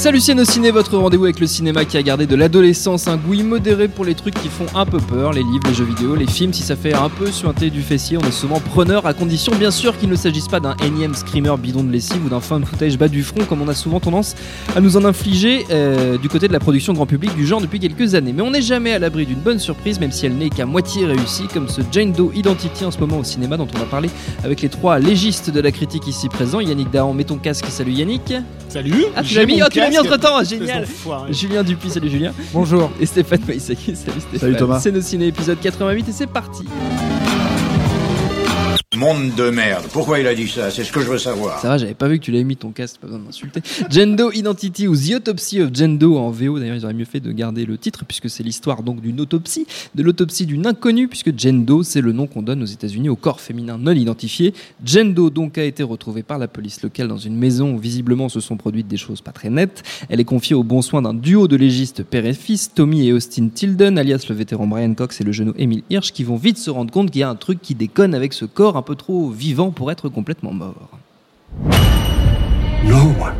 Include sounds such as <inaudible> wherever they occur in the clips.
Salut Ciné, votre rendez-vous avec le cinéma qui a gardé de l'adolescence un goût immodéré pour les trucs qui font un peu peur, les livres, les jeux vidéo, les films, si ça fait un peu suinter du fessier, on est souvent preneur à condition bien sûr qu'il ne s'agisse pas d'un énième screamer bidon de lessive ou d'un fan footage bas du front comme on a souvent tendance à nous en infliger euh, du côté de la production grand public du genre depuis quelques années. Mais on n'est jamais à l'abri d'une bonne surprise même si elle n'est qu'à moitié réussie comme ce Jane Doe Identity en ce moment au cinéma dont on a parlé avec les trois légistes de la critique ici présents. Yannick Dahan, mets ton casque, salut Yannick. Salut. Ah, tu l'as mis, oh, tu entre temps, génial. Julien Dupuis, salut Julien. Bonjour. Et Stéphane Maïsaki, salut Stéphane. Salut Thomas. C'est nos ciné épisode 88 et c'est parti. Monde de merde. Pourquoi il a dit ça? C'est ce que je veux savoir. Ça va, j'avais pas vu que tu l'avais mis ton casque, pas besoin de m'insulter. Gendo Identity ou The Autopsy of Gendo en VO, d'ailleurs ils auraient mieux fait de garder le titre puisque c'est l'histoire donc d'une autopsie, de l'autopsie d'une inconnue puisque Gendo c'est le nom qu'on donne aux États-Unis au corps féminin non identifié. Gendo donc a été retrouvée par la police locale dans une maison où visiblement se sont produites des choses pas très nettes. Elle est confiée au bon soin d'un duo de légistes père et fils, Tommy et Austin Tilden, alias le vétéran Brian Cox et le genou Emile Hirsch, qui vont vite se rendre compte qu'il y a un truc qui déconne avec ce corps un peu trop vivant pour être complètement mort. No one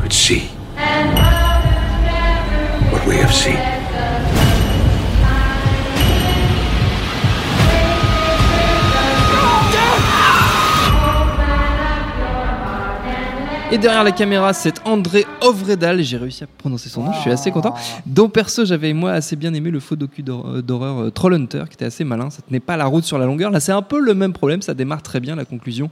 could see what we have seen. Et derrière la caméra, c'est André Ovredal, j'ai réussi à prononcer son nom, je suis assez content. Dont perso, j'avais moi assez bien aimé le faux docu euh, d'horreur euh, Trollhunter, qui était assez malin, ça tenait pas la route sur la longueur. Là, c'est un peu le même problème, ça démarre très bien, la conclusion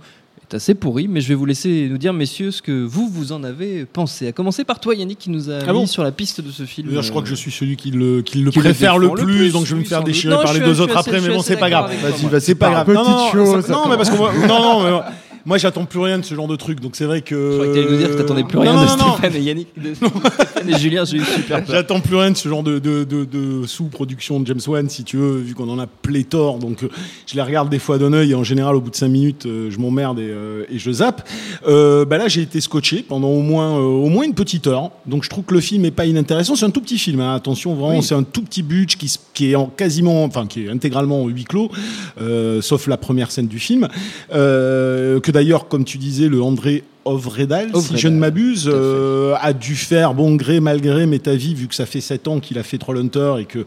est assez pourrie, mais je vais vous laisser nous dire, messieurs, ce que vous, vous en avez pensé. À commencer par toi, Yannick, qui nous a Ah mis sur la piste de ce film. Je crois que je suis celui qui le, qui le Qui le préfère le plus, plus, donc je vais me faire déchirer Non, par je les suis- deux autres après, mais bon, c'est pas grave. Vas-y, vas-y, c'est pas grave. Petite Non, non, mais parce que moi, non, non, mais moi- j'attends plus rien de ce genre de truc, donc c'est vrai que. Je crois que t'allais nous dire que t'attendais plus rien non, de non, et Yannick, de <laughs> Stéphane et Julien, j'ai eu super peur. J'attends plus rien de ce genre de, de, de, de sous-production de James Wan, si tu veux, vu qu'on en a pléthore. Donc, euh, je les regarde des fois d'un œil et en général, au bout de 5 minutes, euh, je m'emmerde et, euh, et je zappe. Euh, bah là, j'ai été scotché pendant au moins, euh, au moins une petite heure. Donc, je trouve que le film est pas inintéressant. C'est un tout petit film, hein. attention, vraiment, c'est un tout petit budget qui, est en quasiment, enfin, qui est intégralement en huis clos, euh, sauf la première scène du film. Que d'ailleurs, comme tu disais, le André Ovredal, si je ne m'abuse, euh, a dû faire bon gré mal gré mais ta vie vu que ça fait 7 ans qu'il a fait Trollhunter et que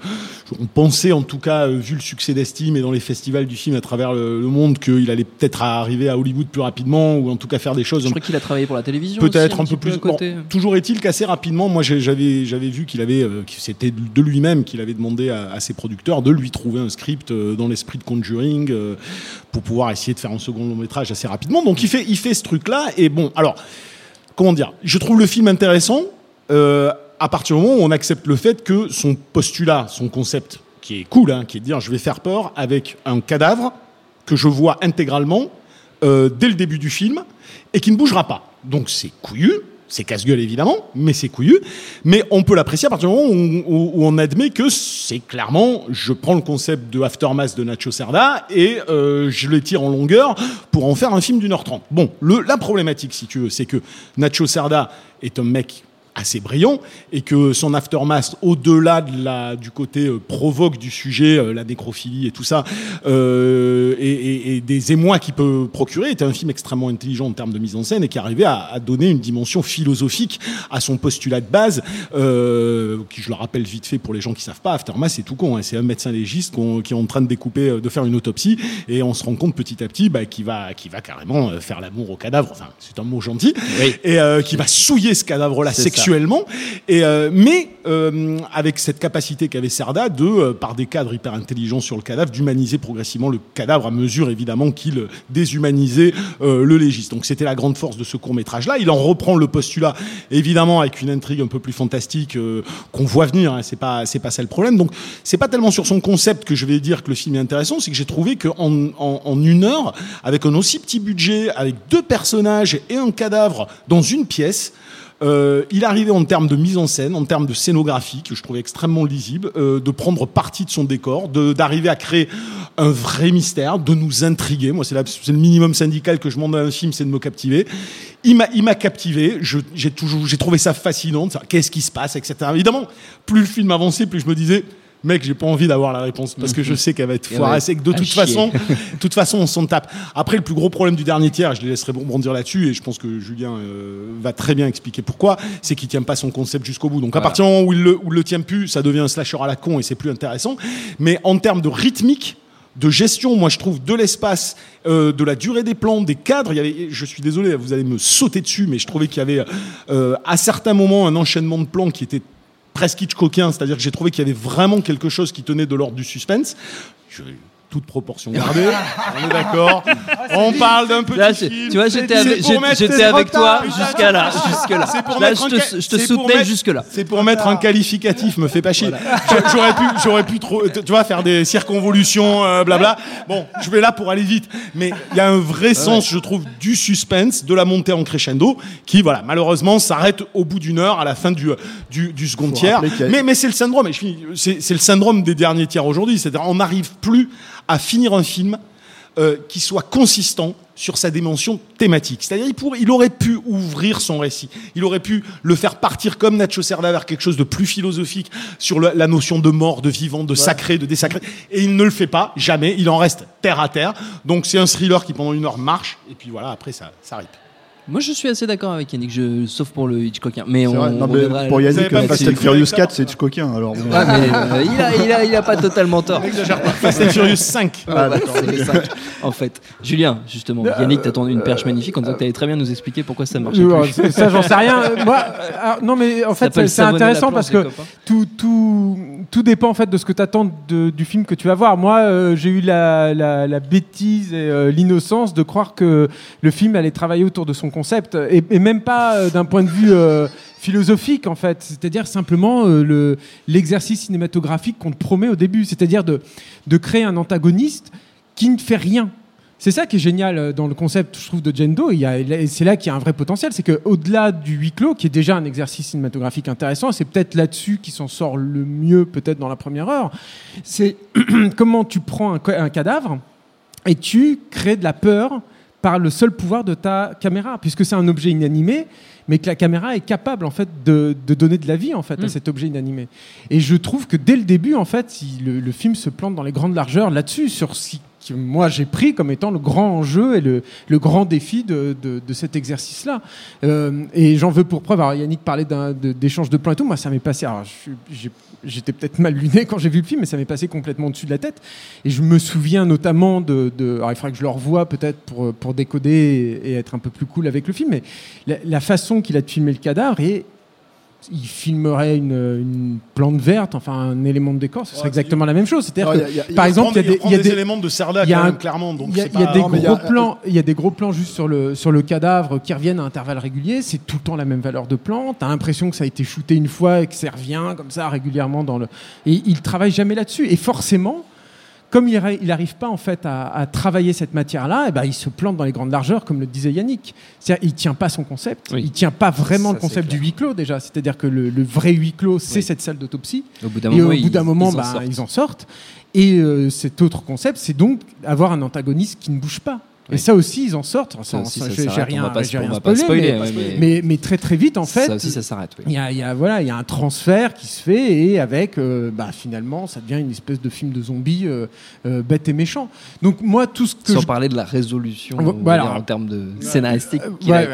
on pensait en tout cas euh, vu le succès d'estime et dans les festivals du film à travers le, le monde qu'il allait peut-être arriver à Hollywood plus rapidement ou en tout cas faire des choses Je crois qu'il a travaillé pour la télévision. peut-être un peu plus. Bon, toujours est-il qu'assez rapidement moi j'avais j'avais vu qu'il avait euh, c'était de lui-même qu'il avait demandé à, à ses producteurs de lui trouver un script euh, dans l'esprit de Conjuring pour pouvoir essayer de faire un second long métrage assez rapidement donc il fait il fait ce truc là et bon alors comment dire Je trouve le film intéressant euh, à partir du moment où on accepte le fait que son postulat, son concept, qui est cool, hein, qui est de dire je vais faire peur avec un cadavre que je vois intégralement euh, dès le début du film et qui ne bougera pas. Donc c'est couillu. C'est casse-gueule évidemment, mais c'est couillu. Mais on peut l'apprécier à partir du moment où, on admet que c'est clairement, je prends le concept de Aftermath de Nacho Cerda et euh, je le tire en longueur pour en faire un film d'une heure trente. Bon, la problématique, si tu veux, c'est que Nacho Cerda est un mec assez brillant et que son aftermath, au-delà de la, du côté euh, provoque du sujet, euh, la nécrophilie et tout ça, euh, et, et- et des émois qu'il peut procurer, était un film extrêmement intelligent en termes de mise en scène et qui arrivait à, à donner une dimension philosophique à son postulat de base, euh, qui je le rappelle vite fait pour les gens qui savent pas, aftermath c'est tout con, hein, c'est un médecin légiste qu'on- qui est en train de découper, de faire une autopsie et on se rend compte petit à petit bah, qu'il va, qu'il va carrément faire l'amour au cadavre, enfin c'est un mot gentil, et euh, qui va souiller ce cadavre-là. Sexuellement. Et euh, mais euh, avec cette capacité qu'avait Cerda de, euh, par des cadres hyper intelligents sur le cadavre, d'humaniser progressivement le cadavre à mesure évidemment qu'il déshumanisait euh, le légiste. Donc c'était la grande force de ce court métrage là. Il en reprend le postulat évidemment avec une intrigue un peu plus fantastique euh, qu'on voit venir. Hein. C'est pas c'est pas ça le problème. Donc c'est pas tellement sur son concept que je vais dire que le film est intéressant, c'est que j'ai trouvé qu'en en, en une heure, avec un aussi petit budget, avec deux personnages et un cadavre dans une pièce. Euh, il arrivait en termes de mise en scène, en termes de scénographie, que je trouvais extrêmement lisible, euh, de prendre partie de son décor, d'arriver à créer un vrai mystère, de nous intriguer. Moi, c'est le minimum syndical que je demande à un film, c'est de me captiver. Il m'a, captivé. J'ai trouvé ça fascinant. Qu'est-ce qui se passe, etc. Évidemment, plus le film avançait, plus je me disais. Mec, j'ai pas envie d'avoir la réponse parce que je sais qu'elle va être Et foirée. ouais, C'est que de toute chier. façon, <laughs> de toute façon, on s'en tape. Après, le plus gros problème du dernier tiers, je les laisserai bondir là-dessus, et je pense que Julien euh, va très bien expliquer pourquoi, c'est qu'il tient pas son concept jusqu'au bout. Donc à partir du moment où il le, où il le tient plus, ça devient un slasher à la con et c'est plus intéressant. Mais en termes de rythmique, de gestion, moi je trouve de l'espace, euh, de la durée des plans, des cadres. Il y avait, je suis désolé, vous allez me sauter dessus, mais je trouvais qu'il y avait euh, à certains moments un enchaînement de plans qui était presque Hitchcockien, c'est-à-dire que j'ai trouvé qu'il y avait vraiment quelque chose qui tenait de l'ordre du suspense. Toute proportion <laughs> gardée, on est d'accord. On parle d'un petit Là, film. tu vois, j'étais avec, j'étais toi jusqu'à là, jusque là. C'est pour Là, mettre je un te, je te c'est pour soutenais mettre- jusque là. C'est pour mettre un qualificatif, me fait pas chier. Je- J'aurais pu, j'aurais pu trop, tu vois, faire des circonvolutions, euh, blabla. Bon, je vais là pour aller vite. Mais il y a un vrai sens, je trouve, du suspense, de la montée en crescendo, qui, voilà, malheureusement, s'arrête au bout d'une heure, à la fin du, du, du second tiers. Mais, mais c'est le syndrome, et je finis, c'est c'est le syndrome des derniers tiers aujourd'hui. C'est-à-dire, on n'arrive plus à finir un film euh, qui soit consistant sur sa dimension thématique. C'est-à-dire, il, pourrait- il aurait pu ouvrir son récit. Il aurait pu le faire partir comme Nacho Cerda vers quelque chose de plus philosophique sur le- la notion de mort, de vivant, de sacré, de désacré. Et il ne le fait pas, jamais. Il en reste terre à terre. Donc, c'est un thriller qui, pendant une heure, marche. Et puis voilà, après, ça, ça rip. Moi, je suis assez d'accord avec Yannick, je, sauf pour le Hitchcockien. Mais on. Non, on mais reviendra pour Vous Yannick, avez pas euh, Fast and Furious ça 4, c'est Hitchcockien. Alors, bon. Ouais, mais, euh, il, a, il, a, il a pas totalement tort. Fast and Furious 5. Ah, c'est cinq, en fait. Julien, justement, Yannick t'a tendu une perche magnifique en disant que tu allais très bien nous expliquer pourquoi ça marchait Euh, plus. ça, j'en sais rien. Euh, <laughs> Moi, euh, alors, non, mais en fait, c'est intéressant parce que tout, tout, tout dépend en fait de ce que tu attends du film que tu vas voir. Moi, euh, j'ai eu la, la, la bêtise et euh, l'innocence de croire que le film allait travailler autour de son concept et, même pas euh, d'un point de vue euh, philosophique en fait. C'est-à-dire simplement euh, le l'exercice cinématographique qu'on te promet au début, c'est-à-dire de de créer un antagoniste qui ne fait rien. C'est ça qui est génial dans le concept, je trouve, de Jendo. Il y a- et c'est là qu'il y a un vrai potentiel. C'est qu'au-delà du huis clos, qui est déjà un exercice cinématographique intéressant, c'est peut-être là-dessus qui s'en sort le mieux, peut-être dans la première heure. C'est <clears throat> comment tu prends un, un cadavre et tu crées de la peur par le seul pouvoir de ta caméra, puisque c'est un objet inanimé, mais que la caméra est capable en fait de, de donner de la vie en fait à Mm. cet objet inanimé. Et je trouve que dès le début, en fait, il- le, le film se plante dans les grandes largeurs là-dessus, sur ce que moi j'ai pris comme étant le grand enjeu et le, le grand défi de, de- de cet exercice-là. Euh, et j'en veux pour preuve. Alors Yannick parlait d'échange de, plans et tout. Moi, ça m'est passé. Alors, j'ai- j'étais peut-être mal luné quand j'ai vu le film, mais ça m'est passé complètement au-dessus de la tête. Et je me souviens notamment de. de- alors, il faudrait que je le revoie peut-être pour, pour décoder et, être un peu plus cool avec le film. Mais la, la façon qu'il a de filmer le cadavre et il filmerait une, une plante verte, enfin un élément de décor, ce serait Ouais, exactement la même chose. C'est-à-dire Alors, que, il y a- il y a- par exemple, il y a des, y a éléments de quand même, clairement. Il y a, des gros plans, il y a des gros plans juste sur le sur le cadavre qui reviennent à intervalles réguliers. C'est tout le temps la même valeur de plan. T'as l'impression que ça a été shooté une fois et que ça revient comme ça régulièrement dans le. Et il travaille jamais là-dessus. Et forcément, comme il n'arrive pas en fait à, à travailler cette matière-là, et ben il se plante dans les grandes largeurs, comme le disait Yannick. C'est-à-dire, il tient pas son concept. Oui. Il tient pas vraiment Ça, le concept du huis clos déjà. C'est-à-dire que le, le vrai huis clos, c'est Oui. cette salle d'autopsie. Au bout d'un Et moment, au ils- bout d'un moment, ils en bah, sortent. ils en sortent. Et euh, cet autre concept, c'est donc avoir un antagoniste qui ne bouge pas. Et ça aussi, ils en sortent. Ça ça j'ai- j'ai s'arrête. rien, On va on rien va pas spoilé, spoiler, mais, ouais, mais- mais, mais très très vite, en fait, ça aussi, ça s'arrête. oui. il y a, il y a- voilà, il y a un transfert qui se fait et avec, euh, bah, finalement, ça devient une espèce de film de zombies euh, euh, bête et méchant. Donc moi, tout ce que Sans je- parler de la résolution voilà. dire, en termes de scénaristique. Euh, qui ouais, est,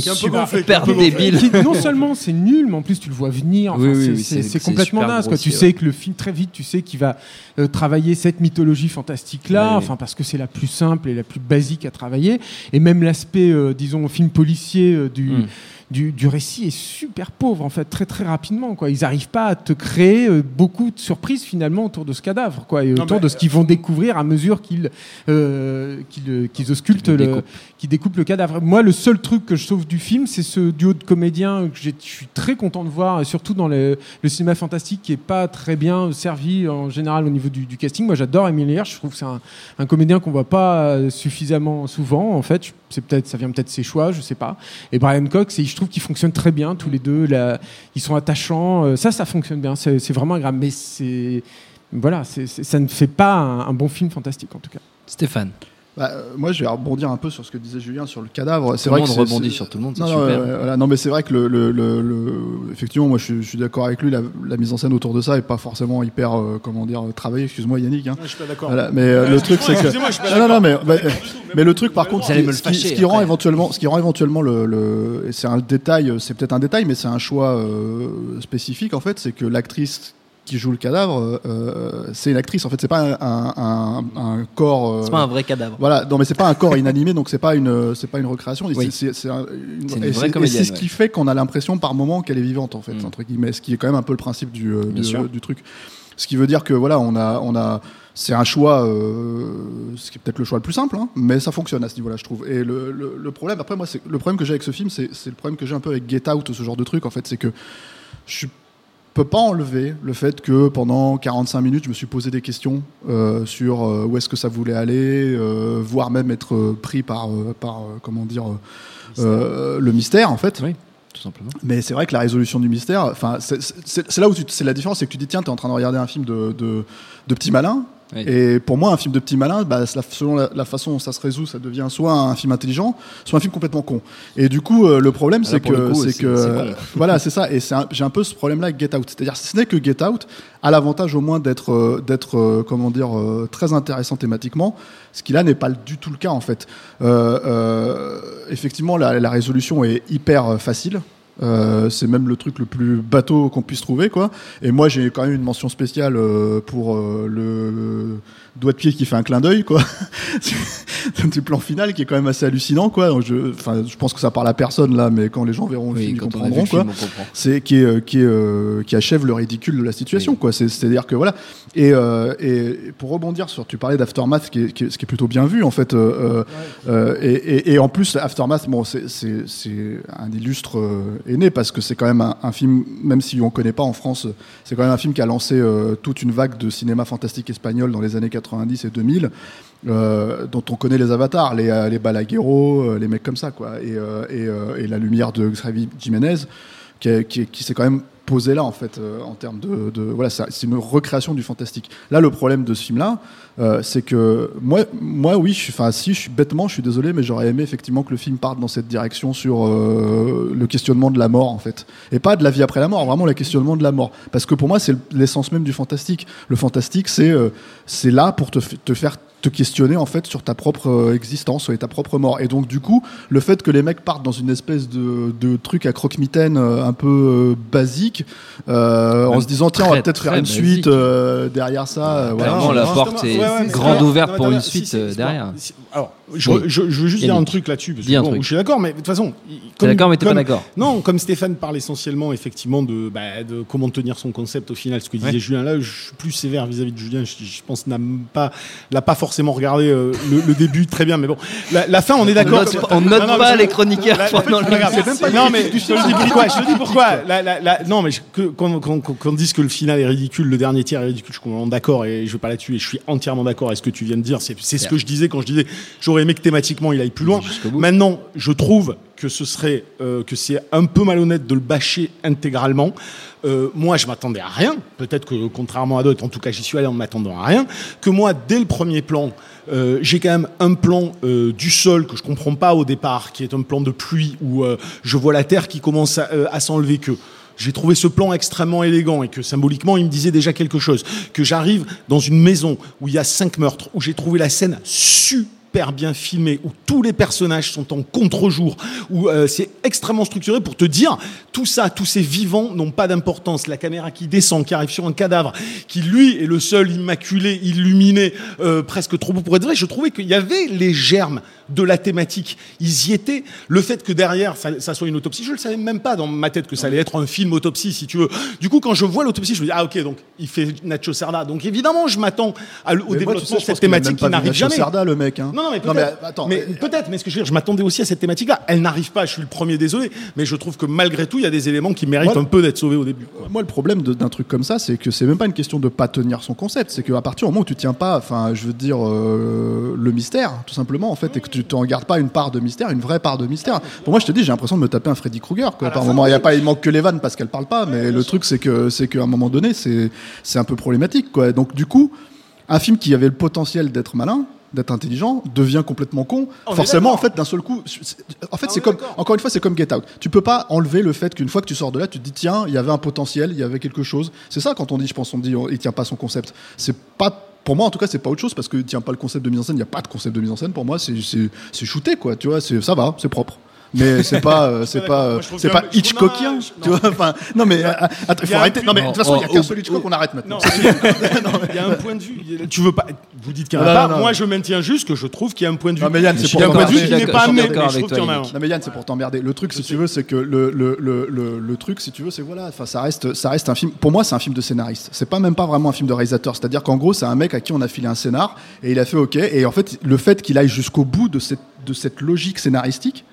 Qui est un peu super- débile. qui- non seulement c'est nul, mais en plus tu le vois venir. Enfin, Oui, oui, c'est- complètement. Quoi. Tu sais que le film très vite, tu sais qu'il va euh, travailler cette mythologie fantastique là, enfin parce que c'est la plus simple et la plus à travailler. Et même l'aspect, euh, disons, film policier euh, du Mm. Du, du récit est super pauvre en fait, très très rapidement. Quoi. Ils n'arrivent pas à te créer euh, beaucoup de surprises finalement autour de ce cadavre, quoi, et autour de ce qu'ils vont découvrir à mesure qu'ils euh, qu'ils qu'ils auscultent, Qu'ils le le, découpent. le cadavre. Moi, le seul truc que je sauve du film, c'est ce duo de comédiens que j'ai- je suis très content de voir, surtout dans le, le cinéma fantastique qui est pas très bien servi en général au niveau du, du casting. Moi, j'adore Emile Hirsch. Je trouve que c'est un, un comédien qu'on voit pas euh, suffisamment souvent. En fait, Je- c'est peut-être, ça vient peut-être de ses choix, je sais pas. Et Brian Cox, et je trouve qu'ils fonctionnent très bien tous les deux. Là, ils sont attachants. Euh, Ça, ça fonctionne bien. C'est, vraiment agréable. Mais c'est voilà, ça ne fait pas un bon film fantastique en tout cas. Stéphane. Bah, euh, moi, je vais rebondir un peu sur ce que disait Julien sur le cadavre. C'est Tout le vrai que monde rebondit sur tout le monde, c'est Non, non, super. voilà. Non, mais c'est vrai que le, le- le- le- effectivement, moi, je, suis- je suis d'accord avec lui. La, la mise en scène autour de ça est pas forcément hyper, euh, comment dire, travaillée. Excuse-moi, Yannick. hein. Je suis pas d'accord. Voilà, mais euh, Euh, le truc, c'est que je non, non, non, mais, bah, euh, mais le truc, par contre, ce qui, ce qui- fâcher ce qui rend éventuellement, ce qui rend éventuellement le, c'est un détail, c'est peut-être un détail, mais c'est un choix euh, spécifique en fait, c'est que l'actrice qui joue le cadavre, euh, c'est une actrice. En fait, c'est pas un, un- un- un corps. euh, C'est pas un vrai cadavre. voilà, non mais c'est pas un corps inanimé, donc c'est pas une, c'est pas une recréation. Oui. C'est- un- une, C'est ce qui fait qu'on a l'impression par moment qu'elle est vivante en fait, Mm. entre guillemets, ce qui est quand même un peu le principe du, euh, du, truc. Ce qui veut dire que voilà, on a, on a, c'est un choix, euh, ce qui est peut-être le choix le plus simple, hein, mais ça fonctionne à ce niveau-là, je trouve. Et le, le- le problème, après moi, c'est le problème que j'ai avec ce film, c'est c'est le problème que j'ai un peu avec Get Out, ou ce genre de truc. En fait, c'est que je peux pas enlever le fait que pendant 45 minutes, je me suis posé des questions euh, sur euh, où est-ce que ça voulait aller, euh, voire même être pris par, par comment dire, le mystère en fait. Oui, tout simplement. Mais c'est vrai que la résolution du mystère, enfin, c'est- là où tu- c'est la différence, c'est que tu dis tiens, t'es en train de regarder un film de, de, de petit malin. Oui. Et pour moi, un film de petit malin, bah, selon la, la façon dont ça se résout, ça devient soit un film intelligent, soit un film complètement con. Et du coup, euh, le problème, c'est que, c'est que, euh, voilà, c'est ça. Et j'ai un peu ce problème-là avec Get Out. C'est-à-dire, si ce n'est que Get Out a l'avantage au moins d'être, euh, d'être, euh, comment dire, très intéressant thématiquement, ce qui là n'est pas du tout le cas en fait. Euh, euh, effectivement, la, la résolution est hyper facile. Euh, c'est même le truc le plus bateau qu'on puisse trouver, quoi. Et moi, j'ai quand même une mention spéciale euh, pour euh, le doigt de pied qui fait un clin d'œil, quoi. <laughs> c'est un plan final qui est quand même assez hallucinant, quoi. Donc, je, enfin, je pense que ça parle à personne là, mais quand les gens verront le Oui, film, ils comprendront, quoi c'est qui est, euh, qui est, euh, qui achève le ridicule de la situation Oui. quoi c'est c'est à dire que voilà et, euh, et pour rebondir sur tu parlais d'aftermath qui qui ce qui est plutôt bien vu en fait euh, et, et, et en plus aftermath bon c'est un illustre aîné parce que c'est quand même un, un film même si on connaît pas en France c'est quand même un film qui a lancé toute une vague de cinéma fantastique espagnol dans les années 90 et 2000 euh, dont on connaît les avatars, les, euh, les euh, les mecs comme ça, quoi, et, et, la lumière de Xavier Jiménez, qui, qui, qui s'est quand même posé là, en fait, euh, en termes de, voilà, c'est une recréation du fantastique. Là, le problème de ce film-là, euh, c'est que moi, moi, oui, je enfin, si, je suis bêtement, je suis désolé, mais j'aurais aimé effectivement que le film parte dans cette direction sur euh, le questionnement de la mort, en fait, et pas de la vie après la mort, vraiment le questionnement de la mort, parce que pour moi, c'est l'essence même du fantastique. Le fantastique, c'est c'est là pour te, te faire te questionner en fait sur ta propre euh, existence et ta propre mort. Et donc du coup, le fait que les mecs partent dans une espèce de, de truc à croque-mitaine euh, un peu euh, basique, euh, en se disant tiens on va peut-être faire une basique. suite euh, derrière ça. voilà. Clairement, la porte est ouais, ouais, mais grande ouverte non, pour une suite si, si, c'est derrière. pas- si- Alors, je, Oui. je- je veux juste dire un truc là-dessus. parce que bon, truc. Je suis d'accord, mais de toute façon. T'es d'accord, mais t'es pas d'accord. Non, comme Stéphane parle essentiellement, effectivement, de, bah, de comment tenir son concept au final, ce que disait Ouais. Julien, là, je suis plus sévère vis-à-vis de Julien. Je, je pense n'a pas, l'a pas forcément regardé euh, le, le début très bien, mais bon, la, la fin, on est d'accord. on note pas les chroniqueurs la- la- pendant le- même pas Non, mais je te dis <laughs> pourquoi. Je te dis pourquoi. Non, mais je- que- qu'on qu'on- qu'on- qu'on dise que le final est ridicule, le dernier tiers est ridicule, je suis complètement d'accord et je vais pas là-dessus. Et je suis entièrement d'accord avec ce que tu viens de dire. C'est c'est ce que je disais quand je disais j'aurais aimé que thématiquement il aille plus loin. Maintenant, je trouve que ce serait euh, que c'est un peu malhonnête de le bâcher intégralement. Euh, moi, je m'attendais à rien. Peut-être que contrairement à d'autres, en tout cas, j'y suis allé en m'attendant à rien. Que moi, dès le premier plan, euh, j'ai quand même un plan du sol que je comprends pas au départ, qui est un plan de pluie où je vois la terre qui commence à, à s'enlever. Que j'ai trouvé ce plan extrêmement élégant et que symboliquement, il me disait déjà quelque chose. Que j'arrive dans une maison où il y a cinq meurtres, où j'ai trouvé la scène super bien filmée, où tous les personnages sont en contre-jour, où euh, c'est extrêmement structuré pour te dire tout ça, tous ces vivants n'ont pas d'importance. La caméra qui descend, qui arrive sur un cadavre, qui lui est le seul immaculé, illuminé, euh, presque trop beau pour être vrai. Je trouvais qu'il y avait les germes de la thématique. Ils y étaient. Le fait que derrière, ça, ça soit une autopsie, je le savais même pas dans ma tête que ça allait être un film autopsie, si tu veux. Du coup, quand je vois l'autopsie, je me dis, ah, ok, donc, il fait Nacho Cerda. Donc, évidemment, je m'attends au Mais moi, développement tu sais, de cette thématique qui n'arrive Nacho jamais. Cerda, le mec. Hein. Non, non, mais peut-être. mais attends, mais mais ce que je veux dire, je m'attendais aussi à cette thématique-là. Elle n'arrive pas, je suis le premier désolé, mais je trouve que malgré tout, il y a des éléments qui méritent Moi, un peu d'être sauvés au début. quoi. Moi, le problème d'un truc comme ça, c'est que c'est même pas une question de pas tenir son concept. C'est qu'à partir du moment où tu tiens pas, enfin, je veux dire, euh, le mystère, tout simplement, en fait, et que tu t'en gardes pas une part de mystère, une vraie part de mystère. Pour moi, je te dis, j'ai l'impression de me taper un Freddy Krueger. Quoi. Par moment, il y a pas, il manque que les vannes parce qu'elle parle pas, mais le truc, c'est que, c'est qu'à un moment donné, c'est, c'est un peu problématique, quoi. Donc, du coup, un film qui avait le potentiel d'être malin, d'être intelligent, devient complètement con. On Forcément, en fait, d'un seul coup, en fait, Ah, c'est comme, encore une fois, c'est comme Get Out. Tu peux pas enlever le fait qu'une fois que tu sors de là, tu te dis tiens, il y avait un potentiel, il y avait quelque chose. C'est ça quand on dit, je pense, on dit, il tient pas son concept. C'est pas pour moi, en tout cas, c'est pas autre chose parce que tient pas le concept de mise en scène. Il y a pas de concept de mise en scène. Pour moi, c'est shooté quoi. Tu vois, ça va, c'est propre. Mais c'est pas, euh, c'est pas, euh, c'est pas Hitchcockien, tu vois. Enfin, non mais euh, il y faut arrêter. Non mais de toute façon, il y a qu'un seul Hitchcock, on arrête maintenant. Il y a un point de vue. <laughs> Tu veux pas. Vous dites qu'il y en a pas. Moi, je maintiens juste que je trouve qu'il y a un point de vue. Non, mais Yann, c'est Il y pour a un point de vue t'emmerder. qui n'est pas Je mais trouve qu'il y en a un. Yannick. Non mais Yann, c'est pour t'emmerder. Le truc, si tu veux, c'est que le, le truc, si tu veux, c'est voilà, enfin, ça reste, ça reste un film. Pour moi, c'est un film de scénariste. C'est pas même pas vraiment un film de réalisateur. C'est-à-dire qu'en gros, c'est un mec à qui on a filé un scénar et il a fait OK. Et en fait, le fait qu'il aille jusqu'au bout de cette, de cette logique scénaristique.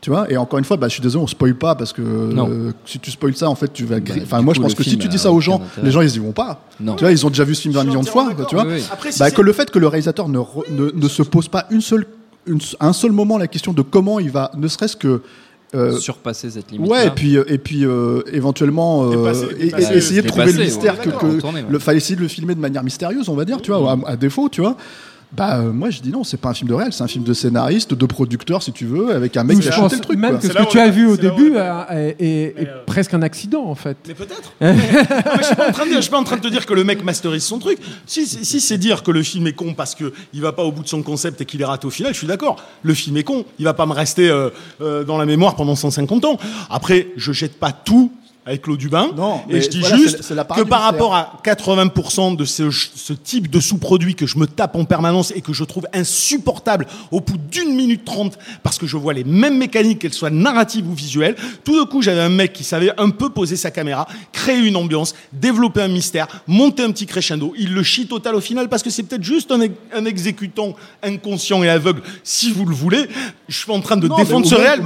Tu vois, et encore une fois, bah, je suis désolé, on spoil pas parce que Non. euh, si tu spoil ça, en fait, tu vas. Bah, Enfin, du moi, coup, je pense que si film tu dis a ça aux gens, les gens, ils y vont pas. Non. Tu vois, ils ont déjà vu ce film Je 20 suis millions de fois. Tu vois, Oui, oui. Après, si bah, que le fait que le réalisateur ne, re- ne, ne se pose pas une seule, une- un seul moment la question de comment il va, ne serait-ce que. euh, Surpasser cette limite. Ouais, et puis, euh, et puis euh, éventuellement euh, Dépasser, et- et- dépasser, essayer de trouver dépasser, le mystère ouais, que, que ouais. le fallait essayer de le filmer de manière mystérieuse, on va dire, tu vois, à, à défaut, tu vois. Bah euh, moi je dis non, c'est pas un film de réel, c'est un film de scénariste, de producteur si tu veux, avec un mec Ou qui a pense le truc. même quoi. que C'est ce que tu as vu au début est- euh, est, est- est euh, presque un accident en fait. Mais peut-être. <laughs> Je suis pas en train de je suis pas en train de te dire que le mec masterise son truc. Si, si, si c'est dire que le film est con parce que il va pas au bout de son concept et qu'il est raté au final, je suis d'accord. Le film est con. Il va pas me rester euh, euh, dans la mémoire pendant 150 ans. Après, je jette pas tout avec l'eau du bain. Non, et je dis voilà, juste que par rapport à 80% de ce, ce type de sous-produit que je me tape en permanence et que je trouve insupportable au bout d'une minute trente parce que je vois les mêmes mécaniques, qu'elles soient narratives ou visuelles, tout d'un coup j'avais un mec qui savait un peu poser sa caméra, créer une ambiance, développer un mystère, monter un petit crescendo. Il le chie total au final parce que c'est peut-être juste un exécutant inconscient et aveugle, si vous le voulez. Je suis en train de Non, défendre ce réel.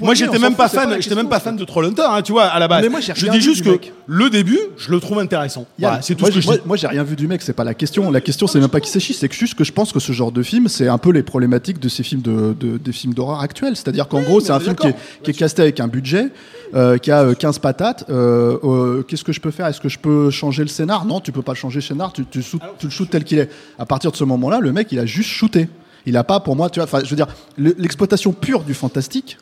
moi j'étais même pas fan, j'étais même pas fan de Trollhunter, hein, tu vois, à la base. Mais moi, je dis juste que mec. le début, je le trouve intéressant. Voilà, c'est tout moi, ce que je dis. moi, j'ai rien vu du mec, c'est pas la question. La question, c'est même pas qui s'échit, c'est juste que je pense que ce genre de film, c'est un peu les problématiques de ces films de, de- des films d'horreur actuels. C'est-à-dire qu'en gros, c'est un film qui est, qui est casté avec un budget, euh, qui a euh, 15 patates. Euh, euh, Qu'est-ce que je peux faire? Est-ce que je peux changer le scénar? Non, tu peux pas changer le scénar. Tu, tu le shootes tel qu'il est. À partir de ce moment-là, le mec, il a juste shooté. Il a pas, pour moi, tu vois. Enfin, je veux dire, le- l'exploitation pure du fantastique.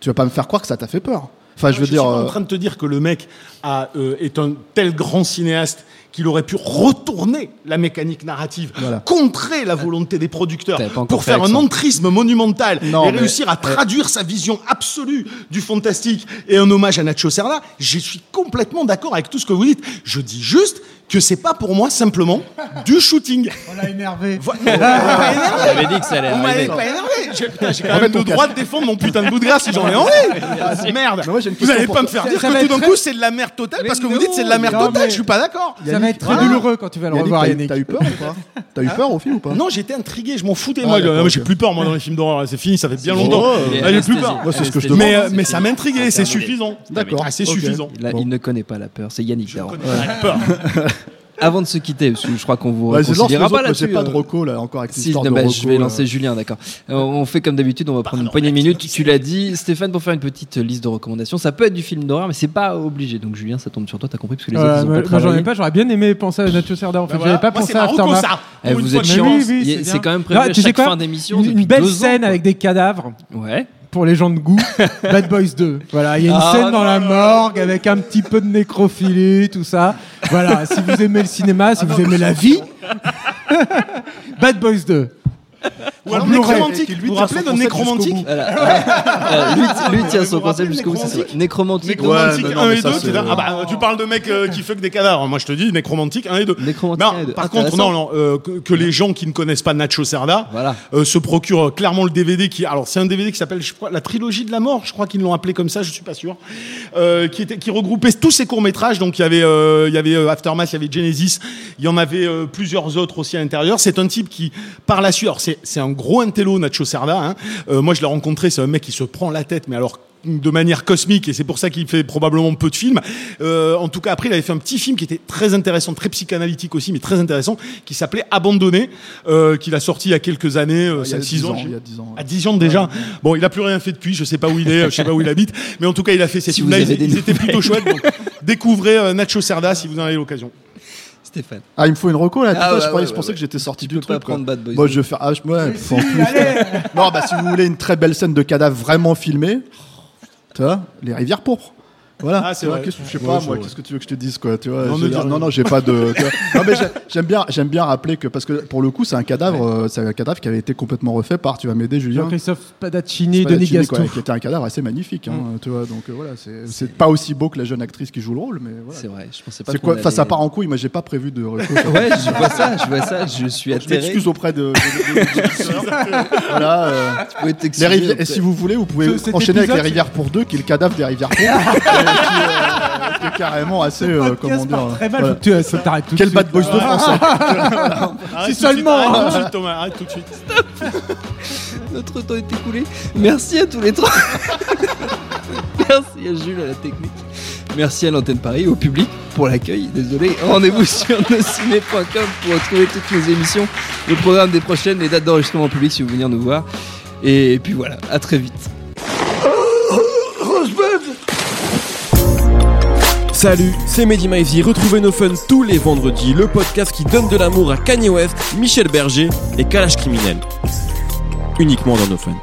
Tu vas pas me faire croire que ça t'a fait peur. Enfin, je veux je dire. suis pas en euh, train de te dire que le mec a, euh, est un tel grand cinéaste qu'il aurait pu retourner la mécanique narrative, Voilà. contrer la volonté des producteurs pour faire un entrisme monumental Non, et mais- réussir à traduire sa vision absolue du fantastique et un hommage à Nacho Serra. Je suis complètement d'accord avec tout ce que vous dites. Je dis juste que c'est pas pour moi simplement du shooting. <laughs> On l'a énervé. Vo- m'avez pas <laughs> énervé. J'avais dit que ça allait m'avez arriver. pas énervé. J'ai putain, j'ai quand même le droit de défendre mon putain de bout de grâce si j'en ai envie. Merde. Mais moi, j'ai une Vous question allez pour pas me toi. faire dire Ça que tout être d'un très- coup c'est de la merde totale parce que vous dites c'est de la merde non, totale. mais- Je suis pas d'accord. Ça va être très douloureux quand tu vas le Yannick, revoir, t'as eu- Yannick. T'as eu peur ou pas T'as eu peur au film ou pas Non, j'étais intrigué, je m'en foutais. Ah, moi, d'accord, j'ai ok. plus peur moi dans les films d'horreur. C'est fini, ça fait bien longtemps. Il est Ah, j'ai plus anesthésié. peur. Moi, c'est ce que je. Mais, demande. euh, mais ça m'intriguait, c'est suffisant. D'accord. Ah, c'est Ok. suffisant. Il ne connaît pas la peur. C'est Yannick la peur. <laughs> Avant de se quitter, parce que je crois qu'on vous les réconciliera pas là-dessus. pas de euh, reco là encore avec Si, de bah, reco, je vais là. lancer Julien, d'accord. Euh, on fait comme d'habitude, on va prendre une poignée de minutes. Tu l'as dit, Stéphane, pour faire une petite liste de recommandations. Ça peut être du film d'horreur, mais c'est pas obligé. Donc Julien, ça tombe sur toi, t'as compris, parce que les autres, ils ont pas j'en ai pas, j'aurais bien aimé penser à Nacho Cerda en fait. Bah J'avais voilà. pas pensé à Aftermath. ça. Eh, vous êtes de chiant. c'est quand même prévu chaque quoi fin d'émission. Une, belle scène avec des cadavres Ouais. pour les gens de goût. Bad Boys 2. Voilà, il y a une Ah, scène dans non, la non, morgue avec un petit peu de nécrophilie, tout ça. Voilà, si vous aimez le cinéma, si vous aimez la vie. <laughs> Bad Boys 2. Ou alors nécromantique. qui, lui, rappelez son de nécromantique. <laughs> Euh, lui, tient son concept jusqu'au bout. Nécromantique Nécromantique. Nécromantique Ouais, non, 1 mais et ça, 2, c'est- c'est- ah bah, tu parles de mecs euh, qui fuck des cadavres. Moi, je te dis, nécromantique 1 et 2. Nécromantique Non, 1 et 2. par contre, non, non, euh, que, les gens qui ne connaissent pas Nacho Cerda Voilà. se procurent clairement le DVD qui, alors c'est un DVD qui s'appelle, je crois, la trilogie de la mort. Je crois qu'ils l'ont appelé comme ça, je suis pas sûr. Qui était, qui regroupait tous ces courts métrages. Donc il y avait, il y avait Aftermath, il y avait Genesis, il y en avait plusieurs autres aussi à l'intérieur. C'est un type qui, par la suite, alors c'est, c'est un gros intello Nacho Cerda. Hein. Euh, moi, je l'ai rencontré, c'est un mec qui se prend la tête, mais alors de manière cosmique et c'est pour ça qu'il fait probablement peu de films. Euh, en tout cas, après, il avait fait un petit film qui était très intéressant, très psychanalytique aussi, mais très intéressant, qui s'appelait Abandonné, euh, qu'il a sorti il y a quelques années, euh, Il y a 5-6 10 ans. il y a 10 ans, ouais. À 10 ans déjà. Bon, il a plus rien fait depuis, je sais pas où il est, je sais pas où il habite, mais en tout cas, il a fait ces Si films-là, vous ils, avez des ils étaient plutôt chouettes. Donc, découvrez euh, Nacho Cerda si vous en avez l'occasion. Stéphane. Ah, il me faut une reco là. Ah, ouais, je croyais, ouais, je pensais ouais. que j'étais sorti Tu du peux truc. quoi. prendre Bad Boys Moi, 2. je vais faire. Ah, je- ouais, faut en plus. non, bah si vous voulez une très belle scène de cadavre vraiment filmée, tu vois, les rivières pourpres. Voilà. Ah, c'est vrai. qu'est-ce que je sais pas, moi, qu'est-ce que tu veux que je te dise, quoi, tu vois Non, je veux dire, non, non, j'ai pas de. tu vois. non, mais j'ai- j'aime bien, j'aime bien rappeler que parce que pour le coup, c'est un cadavre, euh, c'est un cadavre qui avait été complètement refait par, tu vas m'aider, Julien. Jean-Christophe et Spadaccini, Denis Gaston. quoi, qui était un cadavre assez magnifique, hein, tu vois. Donc euh, voilà, c'est c'est pas aussi beau que la jeune actrice qui joue le rôle, mais voilà. C'est vrai, je pensais pas C'est qu'on quoi Enfin, ça allait- part en couille. Moi, j'ai pas prévu de. Ouais, je vois ça, je vois ça, je suis Je atterré. m'excuse auprès de. de- de- de- de- voilà. euh, Tu pouvais les rivières, auprès- et si vous voulez, vous pouvez Ce- cet enchaîner avec les rivières pour deux, qui est le cadavre des rivières pour. euh, qui, euh, est carrément assez. euh, comment dire. très mal. tu- tout Quel bad boys de France hein. <laughs> Suite, seulement, Arrête tout de suite, Thomas, arrête tout de suite. Notre temps est écoulé. Merci à tous les trois. <laughs> Merci à Jules à la technique. Merci à l'antenne Paris, au public pour l'accueil. Désolé. Rendez-vous <laughs> sur nosciné.com pour retrouver toutes nos émissions, le programme des prochaines, les dates d'enregistrement en public si vous venir nous voir. Et puis voilà, à très vite. Salut, c'est Mehdi. Retrouvez nos fun tous les vendredis, le podcast qui donne de l'amour à Kanye West, Michel Berger et Kalash Criminel. Uniquement dans nos fun.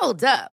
Hold up.